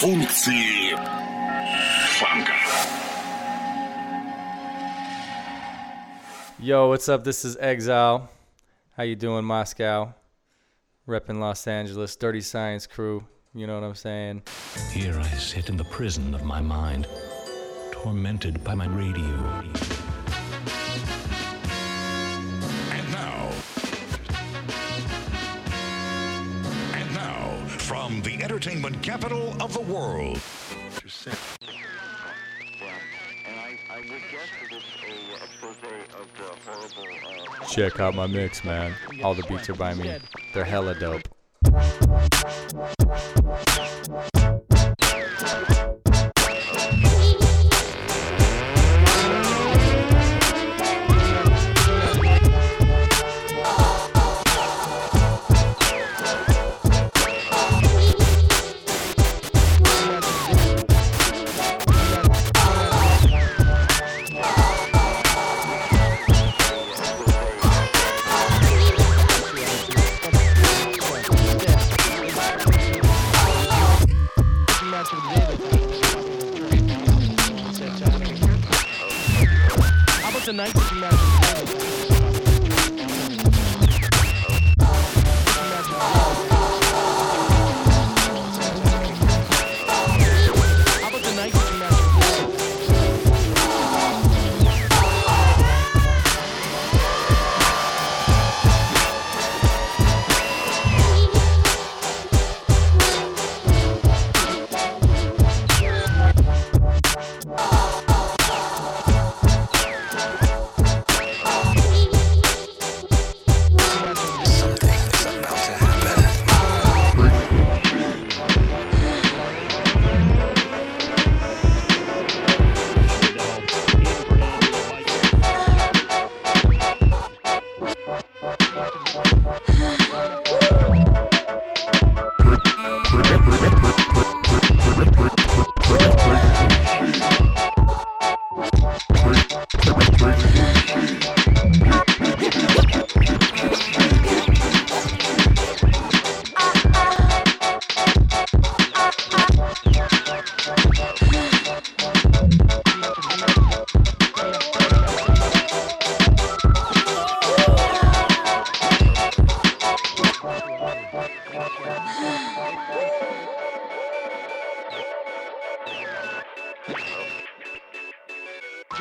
функции фанка. Yo, what's up? This is Exile. How you doing, Moscow? Repping Los Angeles, Dirty Science crew. You know what I'm saying? Here I sit in the prison of my mind, tormented by my radio. Entertainment capital of the world. Check out my mix, man. All the beats are by me. They're hella dope.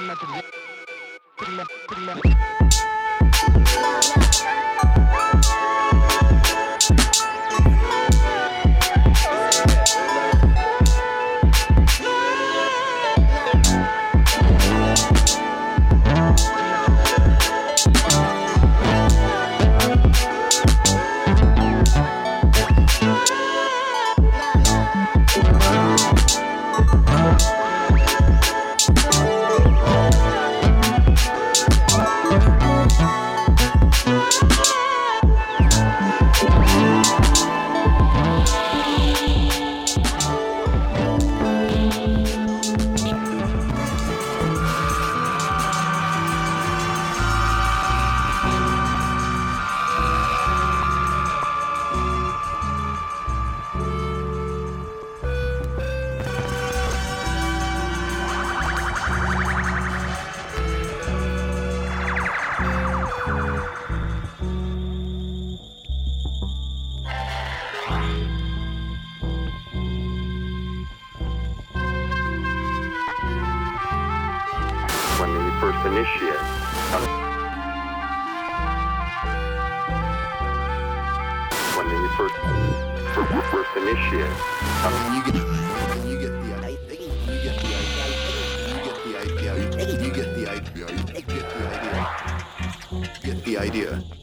When first initiate. you get you get the idea you get the idea you get the idea you get the idea you get the idea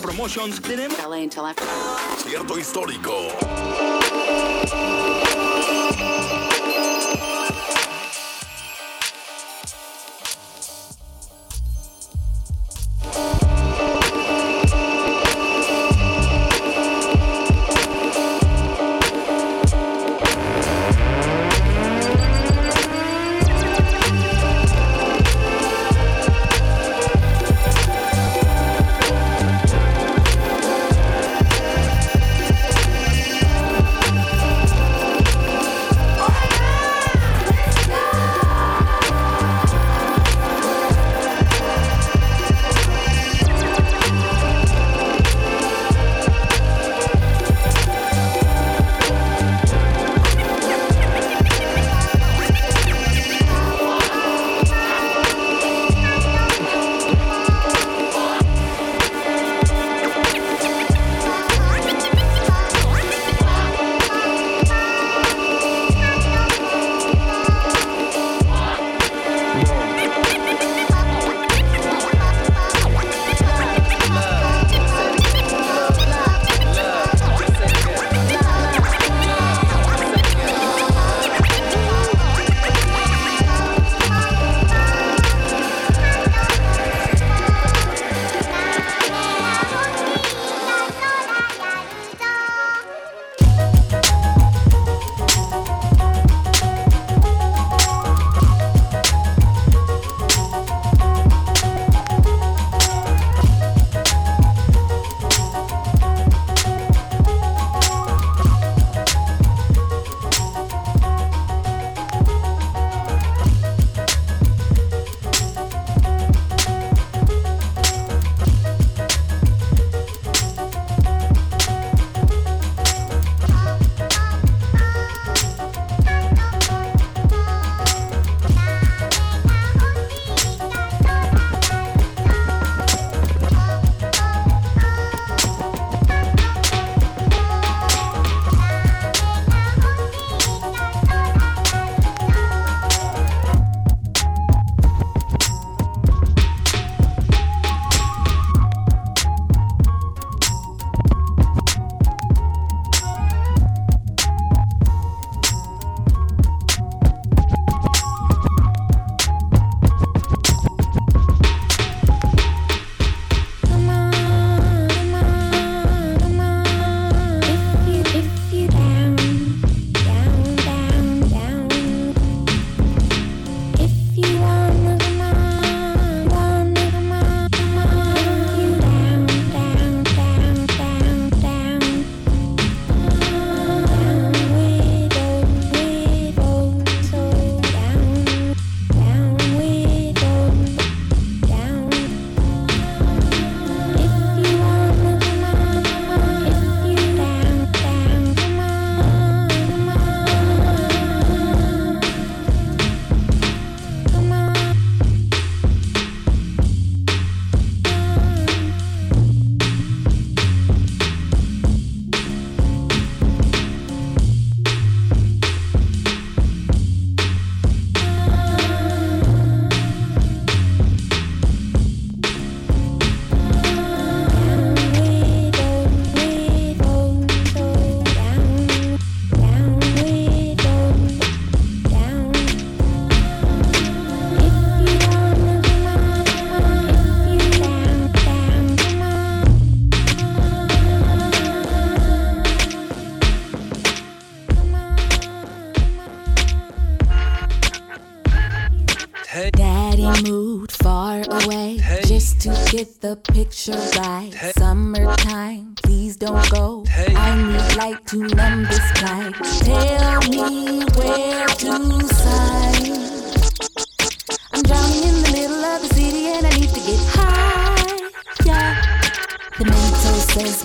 Promotions tenemos LA until after. Cierto histórico.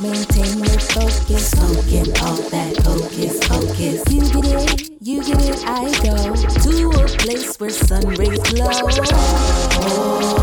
Maintain your focus. Smoking all that hocus pocus. You get it, you get it, I go to a place where sun rays glow. Oh,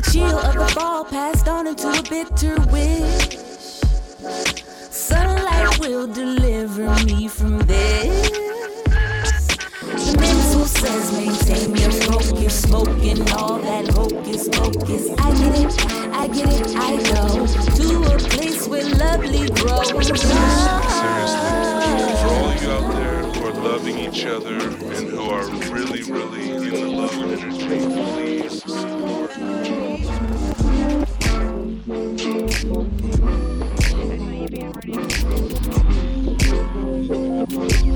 The chill of the fall passed on into a bitter wish. Sunlight will deliver me from this. The mental says maintain your focus, smoking all that hocus pocus. I get it, I get it, I go to a place where lovely grows. Seriously, for all you out there loving each other and who are really, really in the love and energy, please support.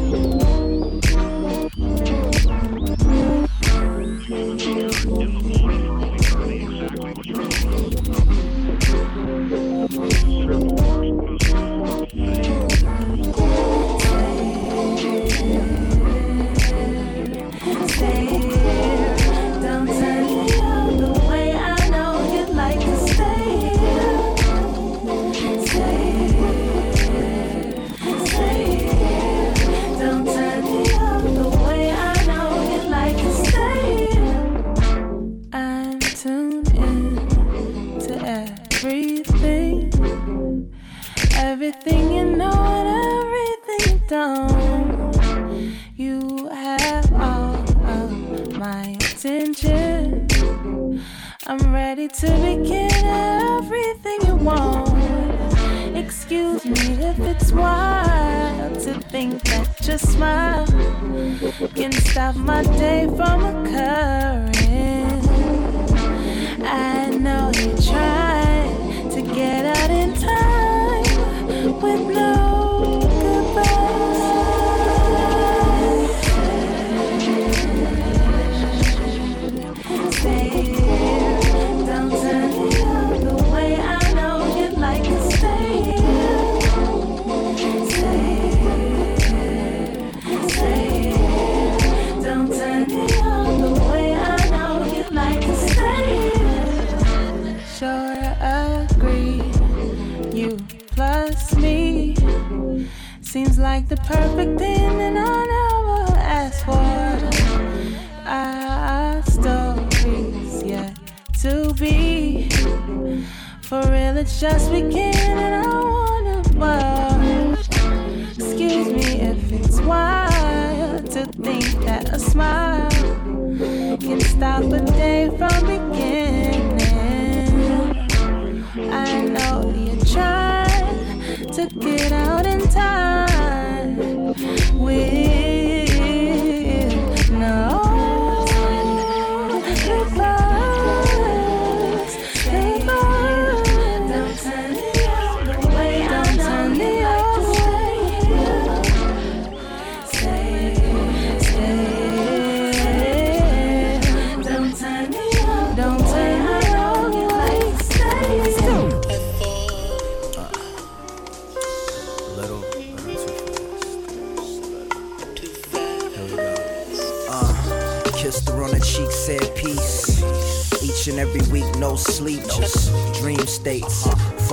Stay ready to begin everything you want. Excuse me if it's wild to think that your smile can stop my day from occurring. I know you're trying to get out in time with no perfect thing, and I never asked for our stories yet to be. For real, it's just beginning. I wanna well. Excuse me if it's wild to think that a smile can stop a day from beginning.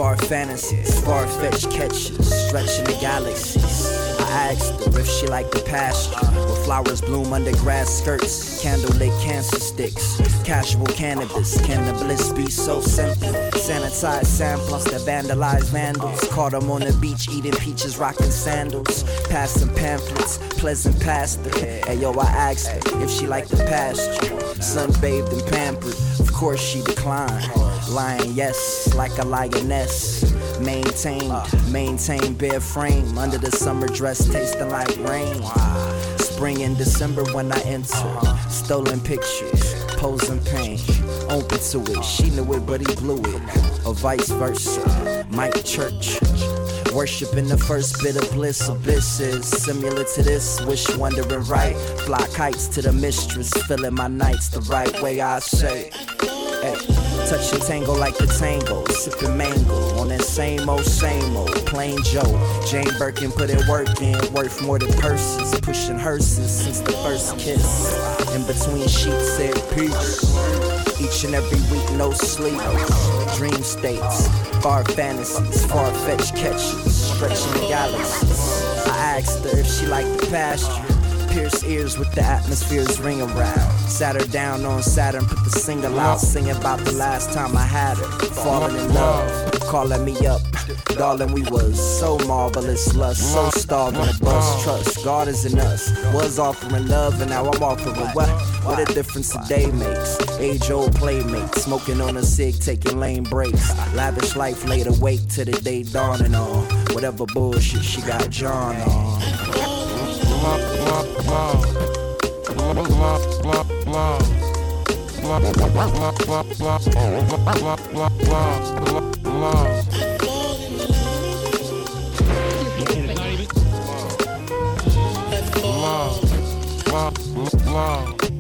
Far fantasies, far fetched catches, stretching the galaxies. I asked her if she liked the pasture. Where flowers bloom under grass skirts, candlelit cancer sticks, casual cannabis. Can the bliss be so simple? Sanitized samplers that vandalize vandals. Caught Caught 'em on the beach eating peaches, rocking sandals. Passing pamphlets, pleasant pastor. Hey yo, I asked her if she liked the pasture. Sunbathed and pampered, course she declined. Lying yes, like a lioness. Maintain, maintain bare frame under the summer dress, tasting like rain. Spring and December when I enter, stolen pictures, posing pain. Open to it, she knew it, but he blew it, or vice versa. Mike Church. Worshiping the first bit of bliss, abysses similar to this. Wish wondering right, fly kites to the mistress, filling my nights the right way. I say, hey, touch and tango like the tango, sipping mango on that same old, same old. Plain Joe, Jane Birkin put in work in, worth more than purses, pushing hearses since the first kiss. In between sheets said peace. Each and every week, no sleep. Dream states, far fantasies, far fetched catches, stretching galaxies. I asked her if she liked the pasture. Pierce ears with the atmosphere's ring around. Sat her down on Saturn, put the single out, singing about the last time I had her. Falling in love, calling me up. Darling, we was so marvelous, lust, so starved on a bus. Trust, God is in us. Was offering love, and now I'm offering what? What a difference a day makes. Age old playmate, smoking on a cig, taking lane breaks. Lavish life laid awake to the day dawning on. Whatever bullshit she got John on. Love.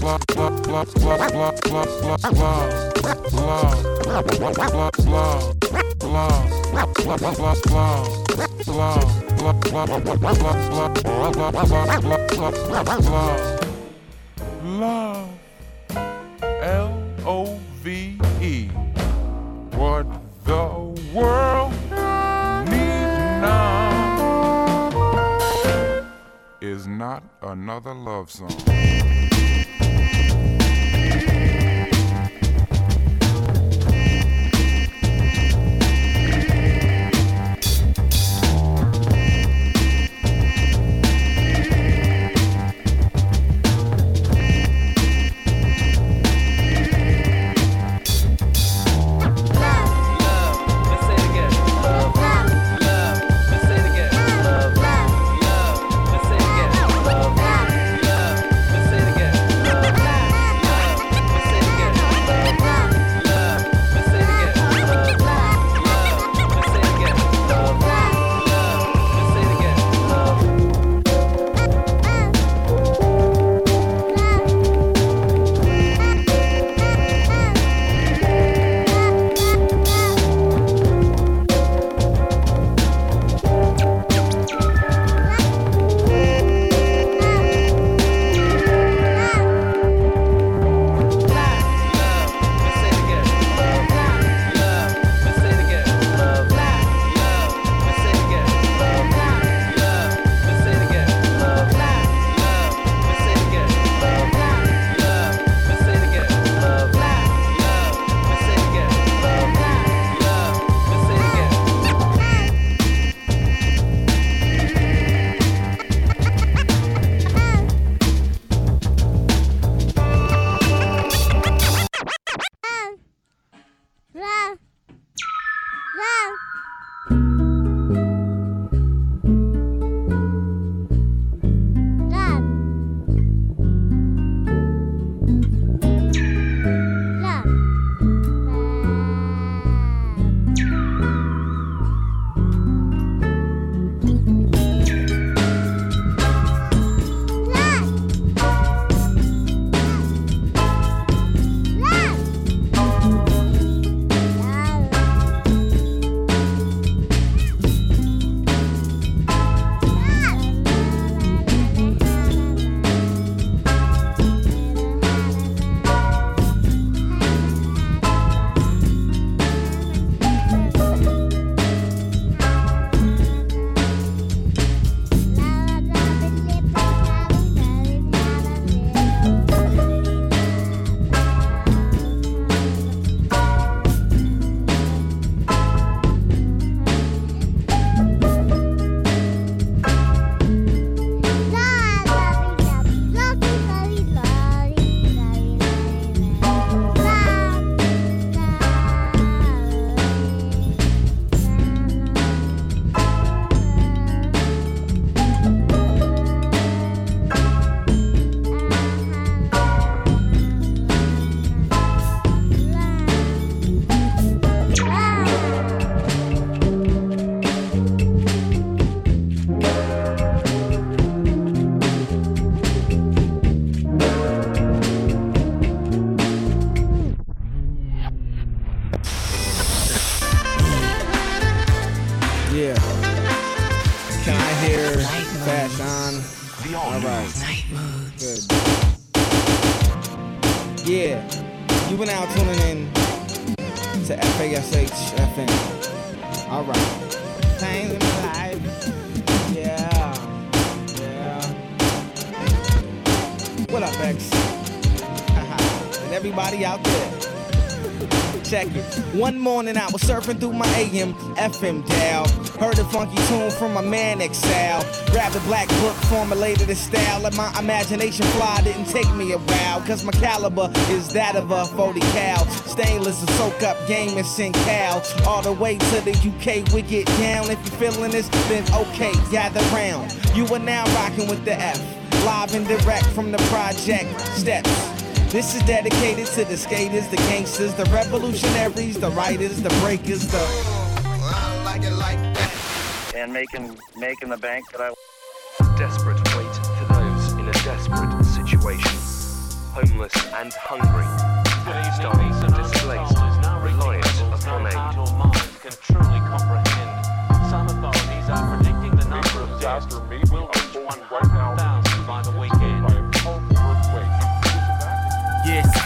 L O V E. L O V E. What the world needs now is not another love song. Right. Night Good. Yeah, you been out tuning in to FASH FM. All right. Things in my life. Yeah. Yeah. What up, X? Haha. and everybody out there. Check it. One morning I was surfing through my AM, FM dial. Heard a funky tune from my man Excel. Grabbed a black book, formulated a style. Let my imagination fly, didn't take me a while. Cause my caliber is that of a 40 cal. Stainless to soak up game and sing cal. All the way to the UK, we get down. If you're feeling this, then okay, gather round. You are now rocking with the F. Live and direct from the project Steps. This is dedicated to the skaters, the gangsters, the revolutionaries, the writers, the breakers, the. I like it like that. And making making the bank that I Desperate wait for those in a desperate situation. Homeless and hungry. Starved and displaced. Reliant upon aid. can truly comprehend. Some authorities are predicting the number of deaths will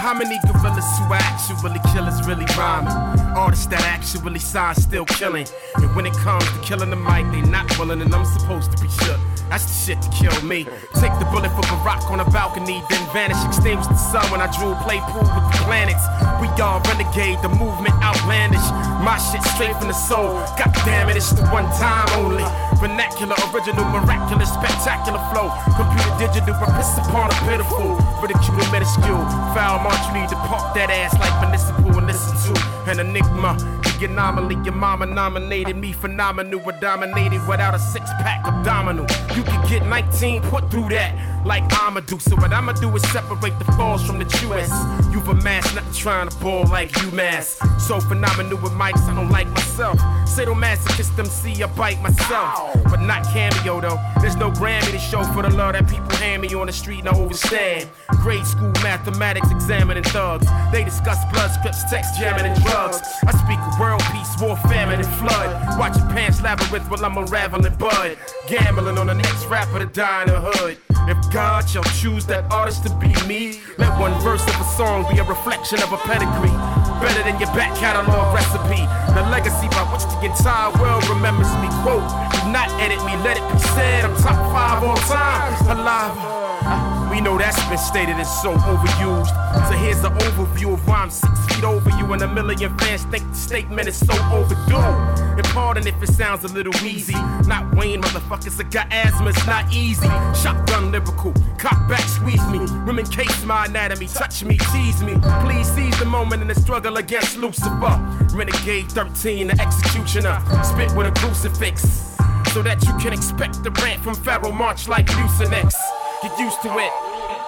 how many gorillas who actually kill is really rhyming? Artists that actually sign still killing. And when it comes to killing the mic, they not willing, and I'm supposed to be shook. That's the shit to kill me. Take the bullet from Barack on a balcony, then vanish, extinguish the sun when I drew play pool with the planets. We all renegade, the movement outlandish. My shit straight from the soul. God damn it, it's the one time only. Vernacular, original, miraculous, spectacular flow. Computer digital, but piss upon a pitiful. Ridicule minuscule. Foul march, you need park that ass like municipal and listen to an enigma. The anomaly, your mama nominated me phenomenal, but dominated without a six pack abdominal. You can get 19 put through that. Like I'ma do, so what I'ma do is separate the falls from the US. You've amassed, not trying to ball like UMass. So phenomenal with mics, I don't like myself. Sadomasochist MC, I bite myself. But not cameo though. There's no Grammy to show for the love that people hand me on the street and I overstand. Grade school mathematics examining thugs. They discuss blood scripts, text jamming and drugs. I speak of world peace, war, famine, and flood. Watch your pants labyrinth while I'm unraveling bud. Gambling on the next rapper to die in the hood. If God shall choose that artist to be me, let one verse of a song be a reflection of a pedigree. Better than your back catalog recipe. The legacy by which the entire world remembers me. Quote, do not edit me, let it be said. I'm top five all time. Alive. We know that's been stated and so overused. So here's the overview of why I'm six feet over you, and a million fans think the statement is so overdue. And pardon if it sounds a little wheezy. Not Wayne, motherfuckers, I got asthma, it's not easy. Shotgun lyrical, cock back, squeeze me. Women case my anatomy, touch me, tease me. Please seize the moment in the struggle against Lucifer. Renegade 13, the executioner. Spit with a crucifix. So that you can expect the rant from Pharaoh March like Mucinex. Get used to it.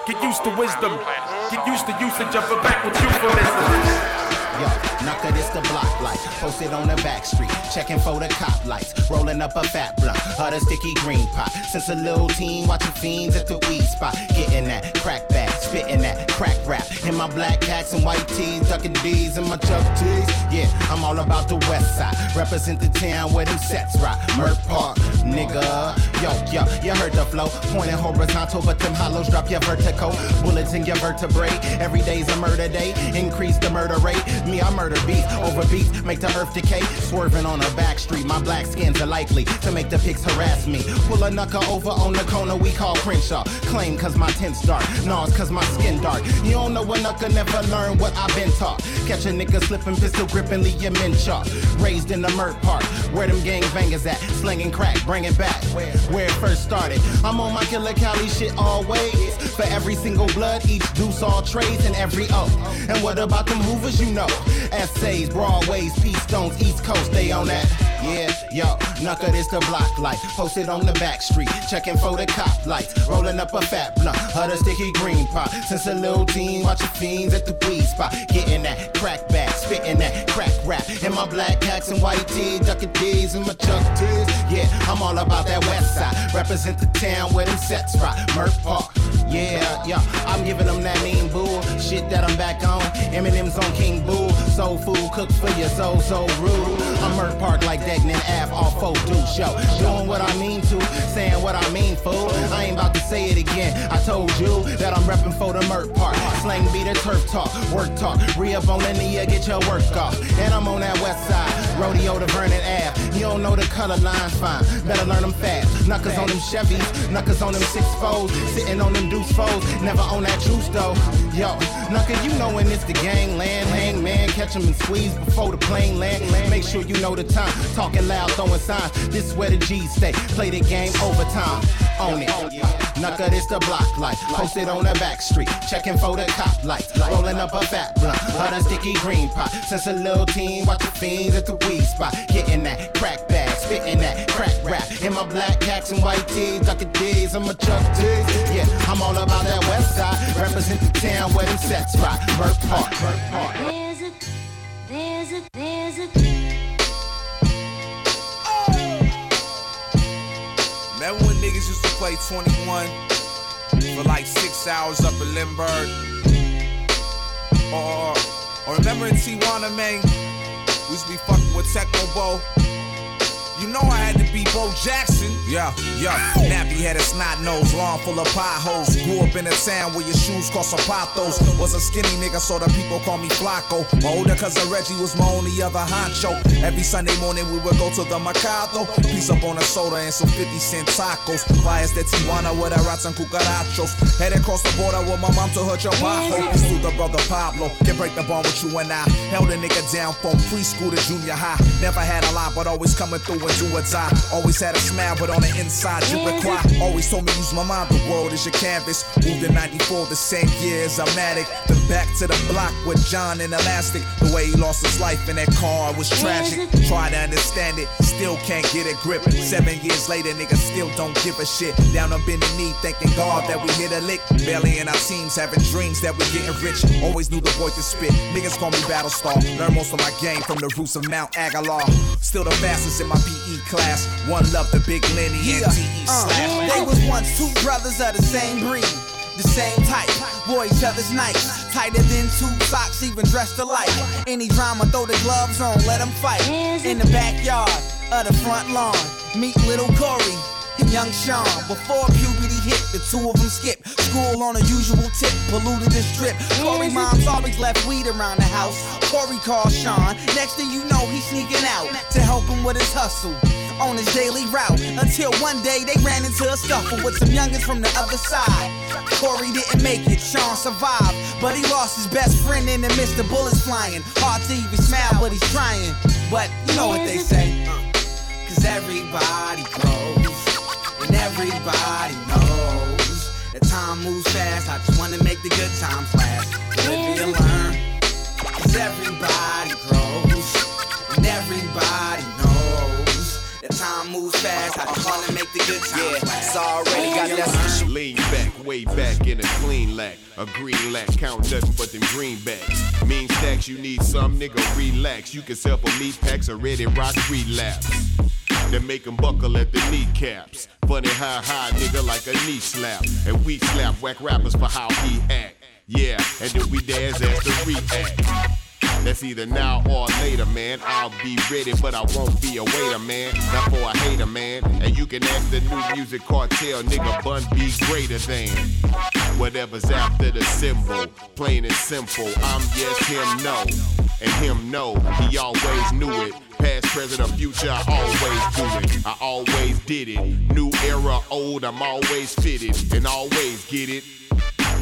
Get used to wisdom. Get used to usage of a backward euphemism. Yo, knucker this the block light. Posted on the back street, checking for the cop lights. Rolling up a fat blunt, or the sticky green pot. Since a little teen, watching fiends at the weed spot. Getting that crack back, spitting that crack rap. In my black hats and white tees, ducking D's and my chuck tees. Yeah, I'm all about the west side. Represent the town where them sets rock. Murk Park, nigga. Yo, yo, you heard the flow. Pointing horizontal, but them hollows drop your vertical. Bullets in your vertebrae. Every day's a murder day. Increase the murder rate. Me, I murder beef over beef, make the earth decay. Swerving on a back street, my black skins are likely to make the pigs harass me. Pull a knucker over on the corner we call Crenshaw. Claim cause my tint's dark, Nas cause my skin dark. You don't know a knucker never learn what I've been taught. Catch a nigga slipping, pistol gripping, leave your men chalk. Raised in the Murk Park, where them gang bangers at. Slinging crack, bring it back, where it first started. I'm on my killer Cali shit always. For every single blood, each deuce, all trades, and every O. And what about them hoovers, you know? Essays, Broadways, Peace Stones, East Coast, they on that. Yeah, yo, knucker this the block light. Posted on the back street, checking for the cop lights. Rolling up a fat blunt, other sticky green pot. Since a little teen, watching fiends at the weed spot. Getting that crack back, spitting that crack rap. In my black hats and white tee, ducking D's and my chuck tees. Yeah, I'm all about that west side. Represent the town where them sets rock. Murk Park. Yeah, yeah, I'm giving them that mean bull. Shit that I'm back on. Eminem's on King Bull. Soul food cooked for you, so, so rude. I'm Murk Park like Degnan Ave off 4 Deuce Show. Doing what I mean to, saying what I mean, fool. I ain't about to say it again. I told you that I'm repping for the Murk Park. Slang be the turf talk, work talk. Re up on linear, get your work off. And I'm on that west side, rodeo to Vernon Ave. You don't know the color lines fine, better learn them fast. Knuckles on them Chevys, knuckles on them six foes. Sitting on them deuce foes, never on that juice though. Yo, Knuckle, you know when it's the gangland. Hang man, catch 'em and squeeze before the plane land. Make sure you know the time. Talking loud, throwing signs. This where the G's stay. Play the game overtime. Own it. Knuckle, this the block light. Posted on the back street. Checking for the cop lights. Rolling up a fat blunt. a sticky green pot. Since a little teen, watch the fiends at the weed spot. Getting that crack bag. Spitting that crack rap. In my black cats and white tees. Ducky D's. I'm a Chuck D's. Yeah, I'm all about that west side. Represent the town where them sets rock. Murk Park. Murk Park. There's a, there's a, there's to play 21 for like six hours up in Lindbergh? Or, or remember in Tijuana, man? We used to be fucking with Techno Bo. You know I had to be Bo Jackson. Yeah, yeah. Nappy had a snot nose, lawn full of potholes. Grew up in a town where your shoes cost zapatos. Was a skinny nigga, so the people call me Flacco. My older cousin Reggie was my only other honcho. Every Sunday morning we would go to the Mercado. Piece up on a soda and some 50 cent tacos. Flyers de Tijuana with a rats and cucarachos. Head across the border with my mom to her Chabajo. Through the brother Pablo. Can break the bond with you and I. Held a nigga down from preschool to junior high. Never had a lot, but always coming through do or die. Always had a smile, but on the inside you require. Always told me use my mind, the world is your canvas. Moved in 94, the same year as Matic. Then back to the block with John and Elastic. The way he lost his life in that car was tragic. Try to understand it, still can't get a grip. Seven years later, niggas still don't give a shit. Down on bending knee, thanking God that we hit a lick. Barely in our teams, having dreams that we're getting rich. Always knew the boy could spit. Niggas call me Battlestar. Learn most of my game from the roots of Mount Aguilar. Still the fastest in my PE class. One love, the big Lenny and Yeah, DE uh, slash. they was once two brothers of the same breed, the same type. Boy, each other's nice, tighter than two socks, even dressed alike. Any drama, throw the gloves on, let them fight. In the backyard of the front lawn, meet little Corey and young Sean. Before puberty the two of them skip school on a usual tip, polluted the strip. Corey mom's always left weed around the house. Corey called Sean. Next thing you know, he's sneaking out to help him with his hustle on his daily route until one day they ran into a scuffle with some youngins from the other side. Corey didn't make it, Sean survived, but he lost his best friend in the midst of bullets flying. Hard to even smile, but he's trying. But you know what they say, uh, cause everybody grows everybody knows that time moves fast. I just wanna make the good times last. Live and learn, cause everybody grows and everybody knows that time moves fast. I just wanna make the good times last. It's already got that Lean back, way back in a clean lack. A green lack, count nothing but them greenbacks. Mean stacks, you need some nigga, relax. You can sell for meat packs or ready rock relapse. That make 'em buckle at the kneecaps. Funny how high, nigga, like a knee slap. And we slap whack rappers for how he act. Yeah, and then we dance as the react. That's either now or later, man. I'll be ready, but I won't be a waiter, man. Not for a hater, man. And you can ask the new music cartel, nigga. Bun B greater than whatever's after the symbol. Plain and simple. I'm yes, him no, and him know He always knew it. Past, present, or future, I always do it. I always did it. New era, old, I'm always fitted and always get it.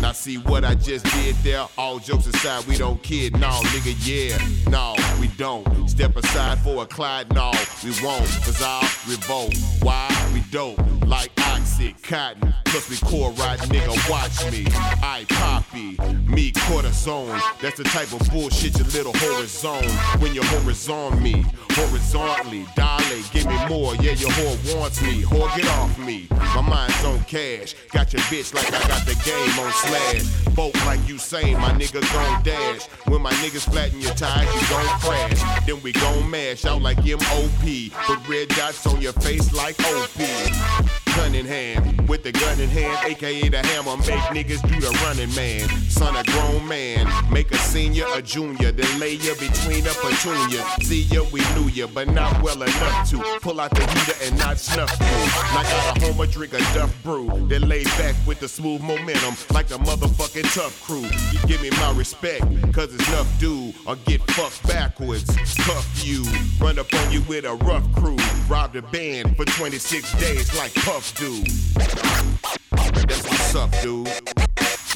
Now see what I just did there? All jokes aside, we don't kid, no, nigga, yeah. No, we don't. Step aside for a Clyde, no, we won't. Cause I'll revolt. Why? We dope. Like oxy, cotton. Plus we core right, nigga, watch me. I poppy, me cortisone. That's the type of bullshit your little horizon. When you're horizon me, horizontally, dilate, give me more. Yeah, your whore wants me. Whore, get off me. My mind's on cash. Got your bitch like I got the game on slash. Boat like you saying, my nigga gon' dash. When my niggas flatten your tires, you gon' crash. Then we gon' mash out like MOP. Put red dots on your face like OP. Thank you. Cunningham with the gun in hand, aka the hammer, make niggas do the running man. Son of grown man, make a senior a junior, then lay you between a petunia. See ya, we knew ya, but not well enough to pull out the heater and not snuff through. Like got a homer, drink a Duff brew, then lay back with the smooth momentum, like the motherfucking tough crew. You give me my respect, cause it's enough do, or get fucked backwards. Cuff you, run up on you with a rough crew, rob the band for 26 days like Puff do. That's what's up, dude.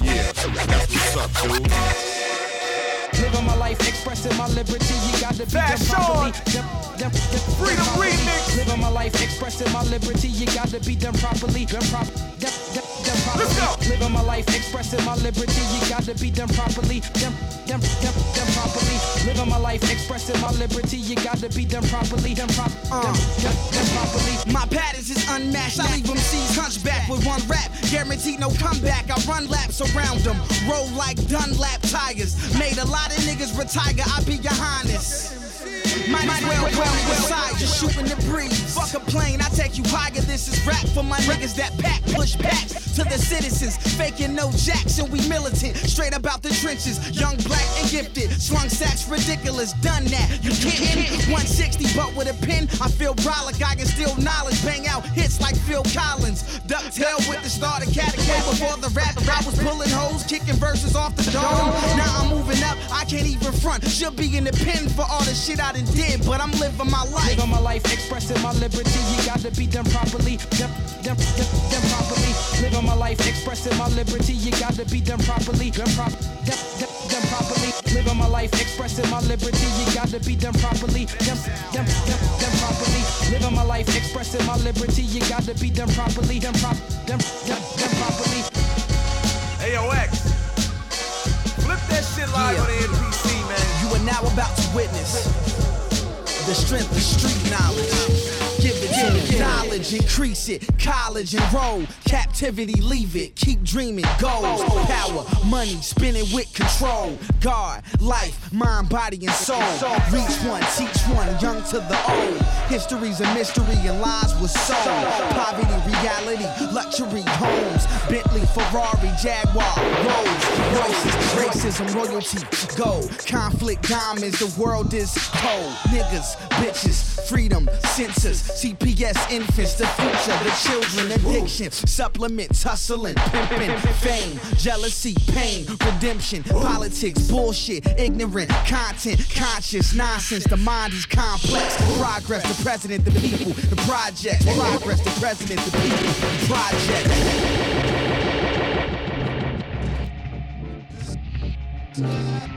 Yeah, that's what's up, dude. Living my life, expressing my liberty. You got to be done properly. Dem- dem- dem- Freedom remix. Living my life, expressing my liberty. You got to be done properly. Done prop- dem- dem- dem- properly. Living my life, expressing my liberty. You got to be done properly. Dem- dem- dem- dem- properly. Living my life, expressing my liberty. You got to be done properly. Done prop- uh. dem- properly. My patterns is unmatched. I leave them seas hunchback with one rap. Guaranteed no comeback. I run laps around them. Roll like Dunlop tires. Made a lot of niggas retire. I be your highness. Might as well, well, well, side, just shooting the breeze. Fuck a plane, I take you higher. This is rap for my niggas that pack, push packs to the citizens. Faking no Jackson, we militant. Straight about the trenches, young, black, and gifted. Slung sacks, ridiculous, done that. You kidding? 160, but with a pen, I feel like I can steal knowledge. Bang out hits like Phil Collins. Ducktail with the starter category before the rap. I was pulling hoes, kicking verses off the dome. Now I'm moving up, I can't even front. Should be in the pen for all the shit I done did, but I'm living my life. Living my life, expressing my liberty. You got to be done properly. Done, done, done, done properly. Living my life, expressing my liberty. You got to be done properly. Done, prop, done, done, done properly. Living my life, expressing my liberty. You got to be done properly. Done, done, done, done properly. Living my life, expressing my liberty. You got to be done properly. Done, prop, done, done, done properly. AOX. Flip that shit live Yeah. on the MPC, man. You are now about to witness the strength of street knowledge. Knowledge, increase it. College enroll. Captivity, leave it. Keep dreaming. Goals, power, money, spinning with control. God, life, mind, body, and soul. Reach one, teach one, young to the old. History's a mystery and lies was sold. Poverty, reality, luxury homes. Bentley, Ferrari, Jaguar, Rolls, Royces, racism, royalty, gold. Conflict, diamonds, the world is cold. Niggas, bitches, freedom, census, CPS, infants, the future, the children, addiction, supplements, hustling, pimping, fame, jealousy, pain, redemption, politics, bullshit, ignorant, content, conscious, nonsense. The mind is complex. Progress, the president, the people, the project. Progress, the president, the people, the project.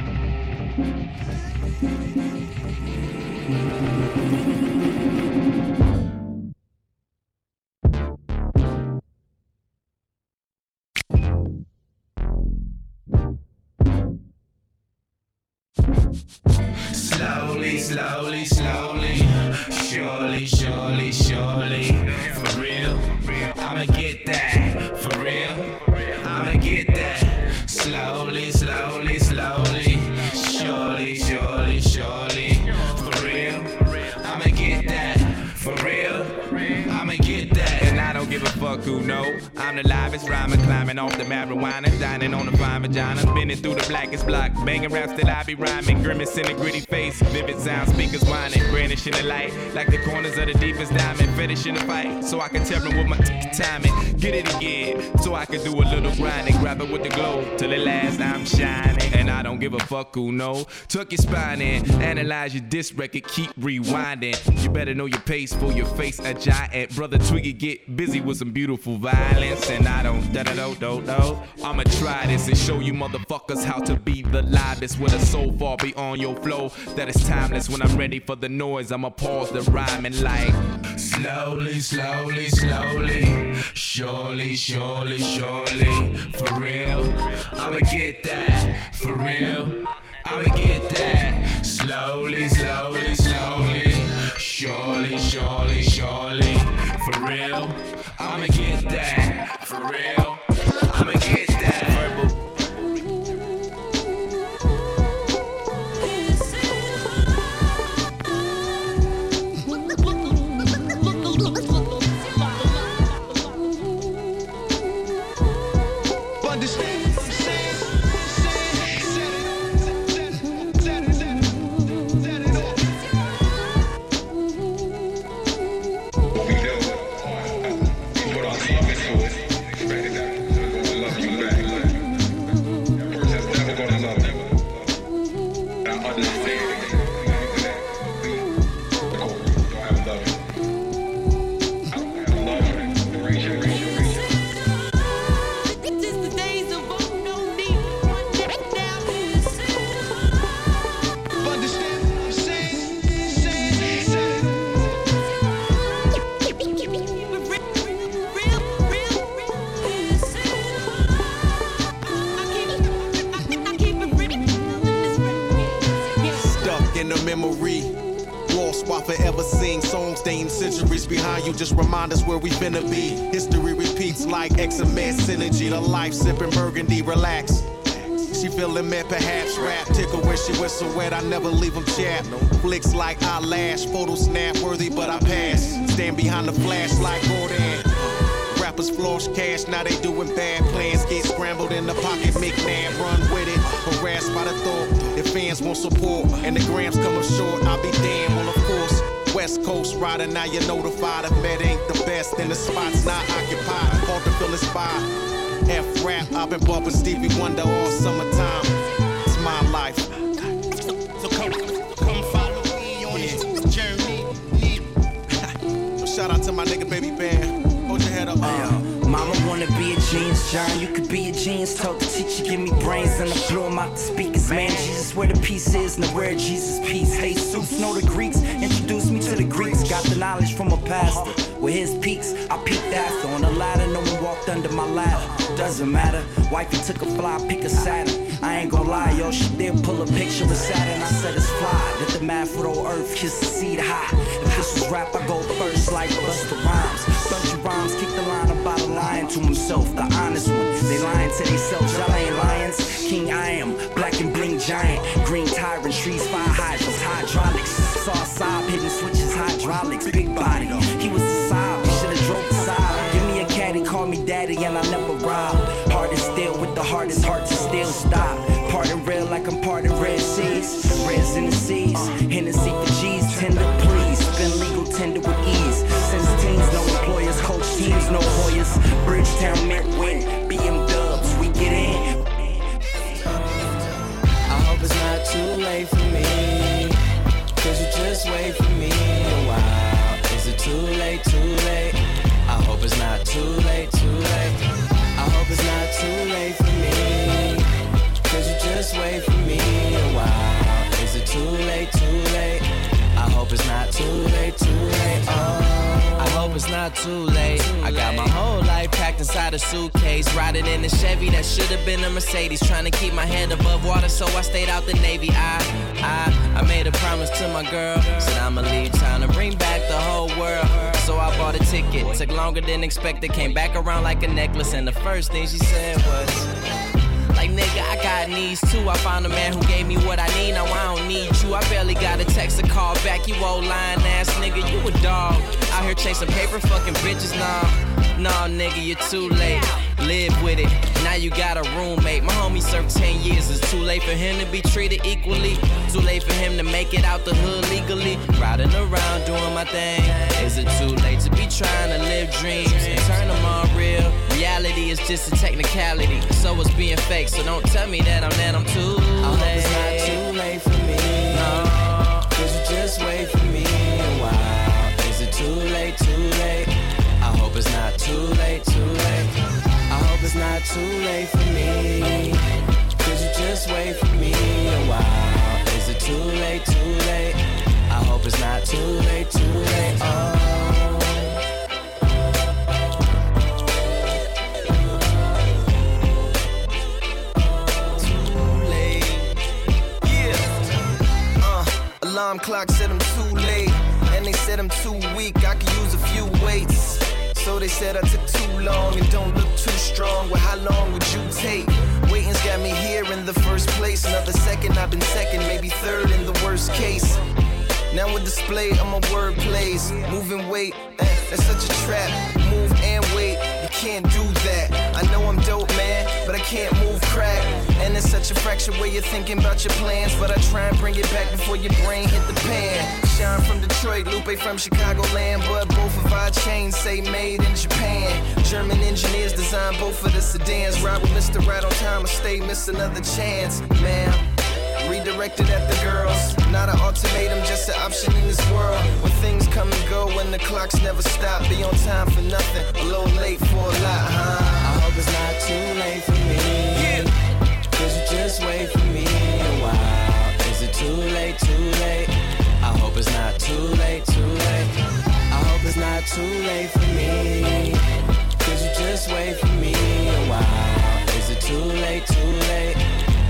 Slowly, slowly, surely, surely, surely, for real. I'ma get that, for real. I'ma get that, slowly, slowly, slowly, surely, surely, surely, for real. I'ma get that, for real. I'ma get that, and I don't give a fuck who know. I'm the livest rhyming, climbing off the marijuana, dining on a fine vagina, spinning through the blackest block, banging raps that I be rhyming, grimacing in a gritty face, vivid sound speakers whining, brandishing the light like the corners of the deepest diamond, fetish in the fight, so I can tell them with my t- timing, get it again, so I can do a little grinding, grab it with the glow till it lasts. I'm shining, and I don't give a fuck who know. Tuck your spine in, analyze your disc record, keep rewinding. You better know your pace for your face a giant. Brother Twiggy get busy with some beautiful violence, and I don't da da do do do. I'ma try this and show you motherfuckers how to be the livest with a soul far beyond your flow that is timeless. When I'm ready for the noise, I'ma pause the rhyming like slowly, slowly, slowly, surely, surely, surely, for real. I'ma get that for real. I'ma get that slowly, slowly, slowly, surely, surely, surely, for real. I'ma get that for real. I'ma get that memory. Lost while forever sing songs dating centuries behind you. Just remind us where we finna be. History repeats like X and XMS synergy. The life sipping burgundy, relax. She feeling mad, perhaps rap tickle when she whistle wet. I never leave them chat. Flicks like eyelash, photo snap worthy, but I pass. Stand behind the flash like Gordon. Rappers floss cash, now they doing bad plans. Get scrambled in the pocket, McNabb run with it. Harassed by the thought if fans want support and the grams come up short, I'll be damned. Well, of course, West Coast rider, now you're notified. If that ain't the best, then the spot's not occupied. Hard to fill inspired. F rap, I've been bumping Stevie Wonder all summertime. It's my life. So come, come follow me on this journey. So shout out to my nigga baby band. Head. Mama wanna be a genius, John. You could be a genius. Told the teacher, give me brains, and I blew 'em out the speakers. Man, Jesus, where the peace is, and where Jesus peace. Hey, Zeus, know the Greeks. Introduce me to the Greeks. Got the knowledge from a pastor. With his peaks, I peeked after. On the ladder, no one walked under my ladder. Doesn't matter. Wifey took a fly, pick a Saturn. I ain't gonna lie, yo, she did pull a picture with Saturn. I said it's fly. Did the math with old Earth, kiss the seed high. If this was rap, I go first like Busta Rhymes. Bunch of rhymes, kick the line about a lion to himself, the honest one. They lying to too late. I got my whole life packed inside a suitcase. Riding in a Chevy that should have been a Mercedes. Trying to keep my head above water, so I stayed out the Navy. I, I, I made a promise to my girl. Said I'ma leave town and bring back the whole world. So I bought a ticket. Took longer than expected. Came back around like a necklace. And the first thing she said was. Like nigga, I got needs too. I found a man who gave me what I need. Now I don't need you. I barely got a text or call back. You old lying ass nigga, you a dog. Out here chasing paper, fucking bitches. Nah, nah, nigga, you're too late. Live with it. Now you got a roommate. My homie served 10 years. It's too late for him to be treated equally. Too late for him to make it out the hood legally. Riding around doing my thing. Is it too late to be trying to live dreams and turn them all real? Reality is just a technicality. So it's being fake. So don't tell me that I'm that I'm too late. I hope it's not too late for me. No. Cause you just wait for me a while. Is it too late, too late? I hope it's not too late, too late. I hope it's not too late for me. Cause you just wait for me a while. Is it too late, too late? I hope it's not too late, too late. Oh. Alarm clock said I'm too late. And they said I'm too weak, I could use a few weights. So they said I took too long and don't look too strong. Well, how long would you take? Waiting's got me here in the first place. Another second, I've been second, maybe third in the worst case. Now with display of my word plays, moving weight, eh, that's such a trap. Move and wait, you can't do that. I know I'm dope, man, but I can't move crack. You're thinking about your plans. But I try and bring it back before your brain hit the pan. Sean from Detroit, Lupe from Chicagoland. But both of our chains say made in Japan. German engineers designed both of the sedans. Ride with Mr. Right on time, or stay miss another chance. Man, redirected at the girls. Not an ultimatum, just an option in this world. When things come and go, when the clocks never stop. Be on time for nothing, a little late for a lot, huh? I hope it's not too late for me. Just wait for me a while. Is it too late, too late? I hope it's not too late, too late. I hope it's not too late for me. Cause you just wait for me a while. Is it too late, too late?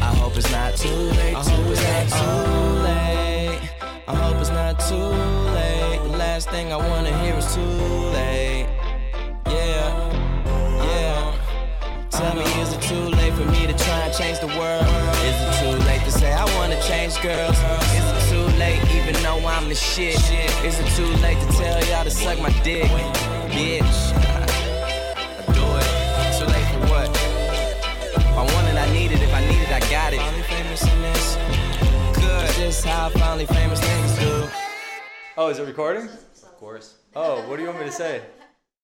I hope it's not too late, too late. Too late. I hope it's not too late. The last thing I wanna hear is too late. Yeah. Tell me, is it too late for me to try and change the world? Is it too late to say I wanna change girls? Is it too late even though I'm the shit? Is it too late to tell y'all to suck my dick? Bitch, I do it. Too late for what? If I want it, I need it. If I need it, I got it. Finally this. Good. Just how finally famous things do. Oh, is it recording? Of course. Oh, what do you want me to say?